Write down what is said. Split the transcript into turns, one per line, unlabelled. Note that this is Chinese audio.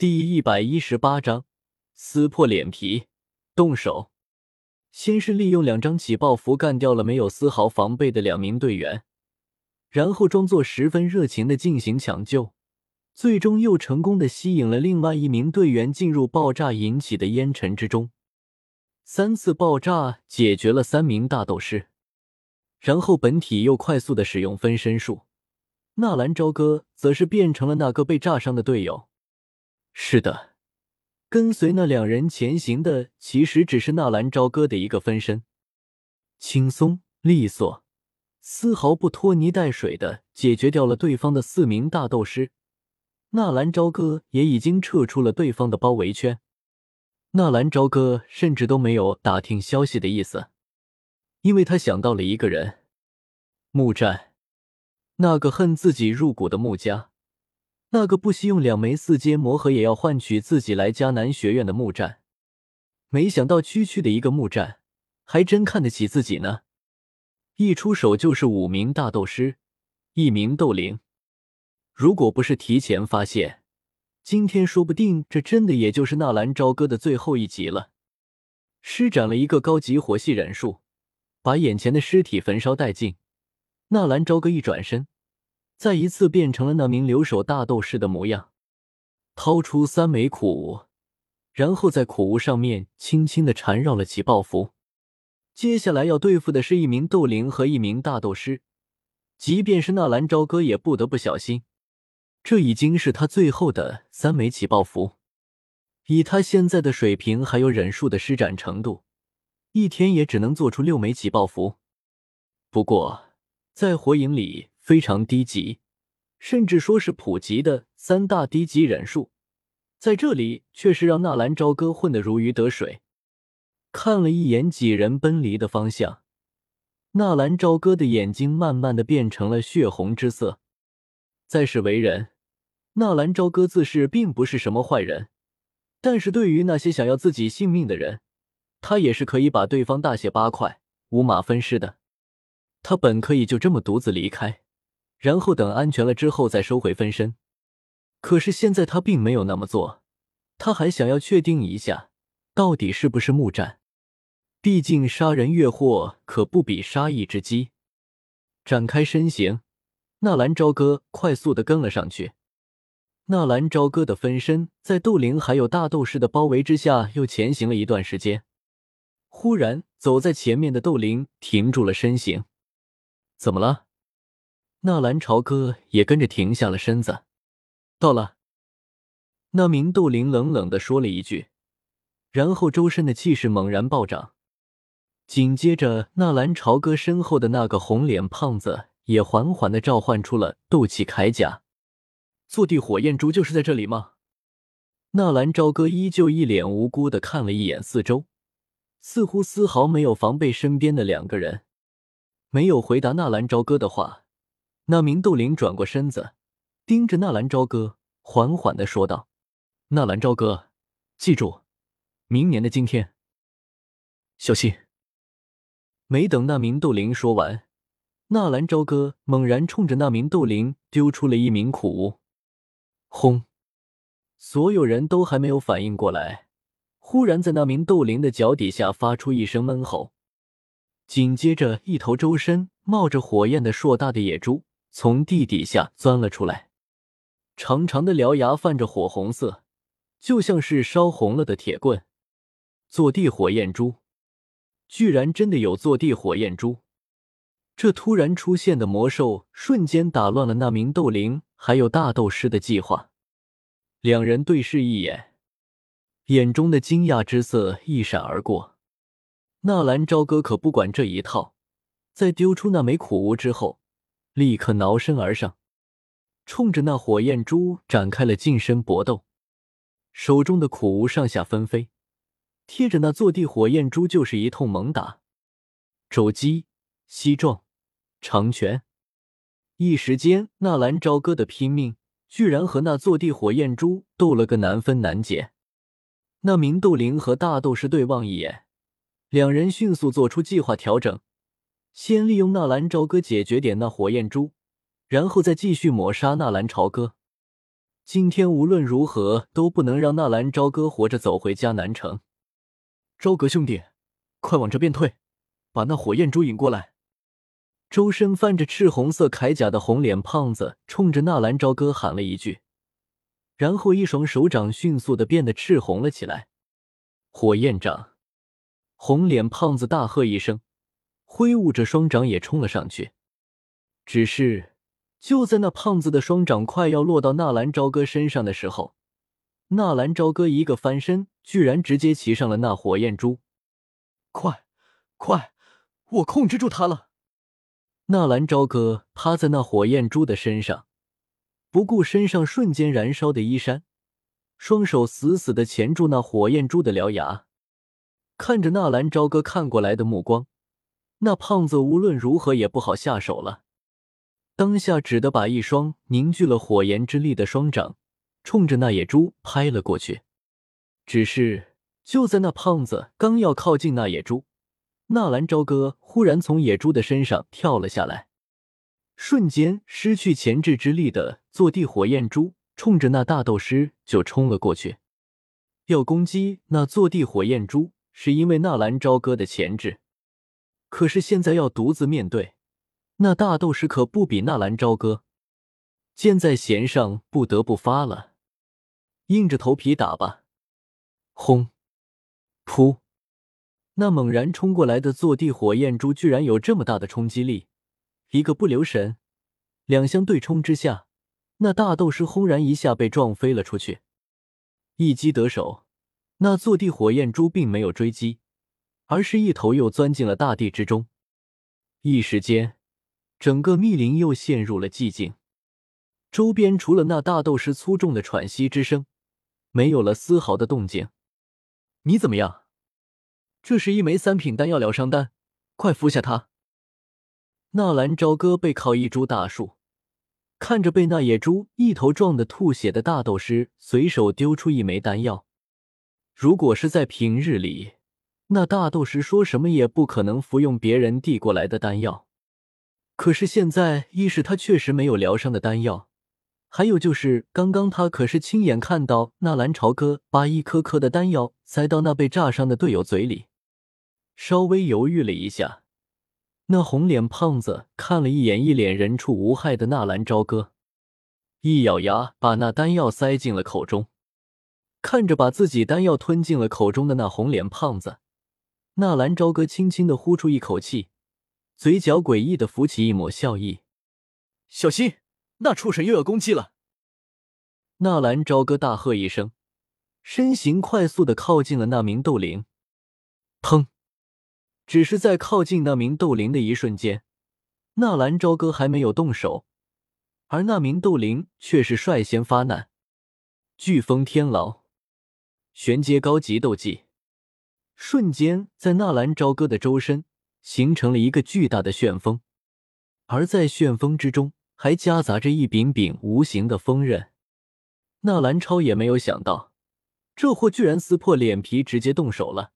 第一百一十八章撕破脸皮，动手。先是利用两张起爆符干掉了没有丝毫防备的两名队员，然后装作十分热情的进行抢救，最终又成功的吸引了另外一名队员进入爆炸引起的烟尘之中。三次爆炸解决了三名大斗士，然后本体又快速的使用分身术，纳兰朝歌则是变成了那个被炸伤的队友。是的，跟随那两人前行的其实只是纳兰朝歌的一个分身，轻松利索，丝毫不拖泥带水的解决掉了对方的四名大斗师。纳兰朝歌也已经撤出了对方的包围圈，纳兰朝歌甚至都没有打听消息的意思，因为他想到了一个人——木战，那个恨自己入骨的木家。那个不惜用两枚四阶魔核也要换取自己来迦南学院的木战，没想到区区的一个木战，还真看得起自己呢！一出手就是五名大斗师，一名斗灵。如果不是提前发现，今天说不定这真的也就是纳兰朝歌的最后一集了。施展了一个高级火系忍术，把眼前的尸体焚烧殆尽。纳兰朝歌一转身。再一次变成了那名留守大斗士的模样，掏出三枚苦无，然后在苦无上面轻轻的缠绕了起爆符。接下来要对付的是一名斗灵和一名大斗师，即便是纳兰朝歌也不得不小心。这已经是他最后的三枚起爆符，以他现在的水平还有忍术的施展程度，一天也只能做出六枚起爆符。不过在火影里。非常低级，甚至说是普及的三大低级忍术，在这里却是让纳兰朝歌混得如鱼得水。看了一眼几人奔离的方向，纳兰朝歌的眼睛慢慢的变成了血红之色。在世为人，纳兰朝歌自是并不是什么坏人，但是对于那些想要自己性命的人，他也是可以把对方大卸八块、五马分尸的。他本可以就这么独自离开。然后等安全了之后再收回分身，可是现在他并没有那么做，他还想要确定一下到底是不是木战，毕竟杀人越货可不比杀一只鸡。展开身形，纳兰朝歌快速的跟了上去。纳兰朝歌的分身在斗灵还有大斗士的包围之下又前行了一段时间，忽然走在前面的斗灵停住了身形，怎么了？纳兰朝歌也跟着停下了身子。到了，那名斗灵冷冷的说了一句，然后周身的气势猛然暴涨。紧接着，纳兰朝歌身后的那个红脸胖子也缓缓的召唤出了斗气铠甲。坐地火焰珠就是在这里吗？纳兰朝歌依旧一脸无辜的看了一眼四周，似乎丝毫没有防备身边的两个人，没有回答纳兰朝歌的话。那名斗灵转过身子，盯着纳兰朝歌，缓缓的说道：“纳兰朝歌，记住，明年的今天，小心。”没等那名斗灵说完，纳兰朝歌猛然冲着那名斗灵丢出了一名苦无。轰！所有人都还没有反应过来，忽然在那名斗灵的脚底下发出一声闷吼，紧接着一头周身冒着火焰的硕大的野猪。从地底下钻了出来，长长的獠牙泛着火红色，就像是烧红了的铁棍。坐地火焰珠，居然真的有坐地火焰珠！这突然出现的魔兽瞬间打乱了那名斗灵还有大斗师的计划。两人对视一眼，眼中的惊讶之色一闪而过。纳兰朝歌可不管这一套，在丢出那枚苦无之后。立刻挠身而上，冲着那火焰珠展开了近身搏斗，手中的苦无上下纷飞，贴着那坐地火焰珠就是一通猛打。肘击、膝撞、长拳，一时间，纳兰朝歌的拼命居然和那坐地火焰珠斗了个难分难解。那名斗灵和大斗士对望一眼，两人迅速做出计划调整。先利用纳兰朝歌解决点那火焰珠，然后再继续抹杀纳兰朝歌。今天无论如何都不能让纳兰朝歌活着走回迦南城。
朝歌兄弟，快往这边退，把那火焰珠引过来。
周身泛着赤红色铠甲的红脸胖子冲着纳兰朝歌喊了一句，然后一双手掌迅速的变得赤红了起来。火焰掌！红脸胖子大喝一声，挥舞着双掌也冲了上去。只是。就在那胖子的双掌快要落到纳兰朝歌身上的时候，纳兰朝歌一个翻身，居然直接骑上了那火焰珠。
快，快，我控制住他了！
纳兰朝歌趴在那火焰珠的身上，不顾身上瞬间燃烧的衣衫，双手死死的钳住那火焰珠的獠牙。看着纳兰朝歌看过来的目光，那胖子无论如何也不好下手了。当下只得把一双凝聚了火焰之力的双掌冲着那野猪拍了过去。只是就在那胖子刚要靠近那野猪，纳兰朝歌忽然从野猪的身上跳了下来，瞬间失去钳制之力的坐地火焰猪冲着那大斗师就冲了过去。要攻击那坐地火焰猪，是因为纳兰朝歌的钳制，可是现在要独自面对。那大斗士可不比纳兰朝歌，箭在弦上，不得不发了，硬着头皮打吧！轰！噗！那猛然冲过来的坐地火焰珠居然有这么大的冲击力，一个不留神，两相对冲之下，那大斗士轰然一下被撞飞了出去。一击得手，那坐地火焰珠并没有追击，而是一头又钻进了大地之中。一时间。整个密林又陷入了寂静，周边除了那大斗师粗重的喘息之声，没有了丝毫的动静。
你怎么样？这是一枚三品丹药疗伤丹，快服下它。
纳兰朝歌背靠一株大树，看着被那野猪一头撞得吐血的大斗师，随手丢出一枚丹药。如果是在平日里，那大斗师说什么也不可能服用别人递过来的丹药。可是现在，一是他确实没有疗伤的丹药，还有就是刚刚他可是亲眼看到纳兰朝歌把一颗颗的丹药塞到那被炸伤的队友嘴里。稍微犹豫了一下，那红脸胖子看了一眼一脸人畜无害的纳兰朝歌，一咬牙把那丹药塞进了口中。看着把自己丹药吞进了口中的那红脸胖子，纳兰朝歌轻轻的呼出一口气。嘴角诡异的浮起一抹笑意，
小心，那畜生又要攻击了！
纳兰朝歌大喝一声，身形快速的靠近了那名斗灵。砰！只是在靠近那名斗灵的一瞬间，纳兰朝歌还没有动手，而那名斗灵却是率先发难。飓风天牢，玄阶高级斗技，瞬间在纳兰朝歌的周身。形成了一个巨大的旋风，而在旋风之中还夹杂着一柄柄无形的锋刃。纳兰超也没有想到，这货居然撕破脸皮直接动手了。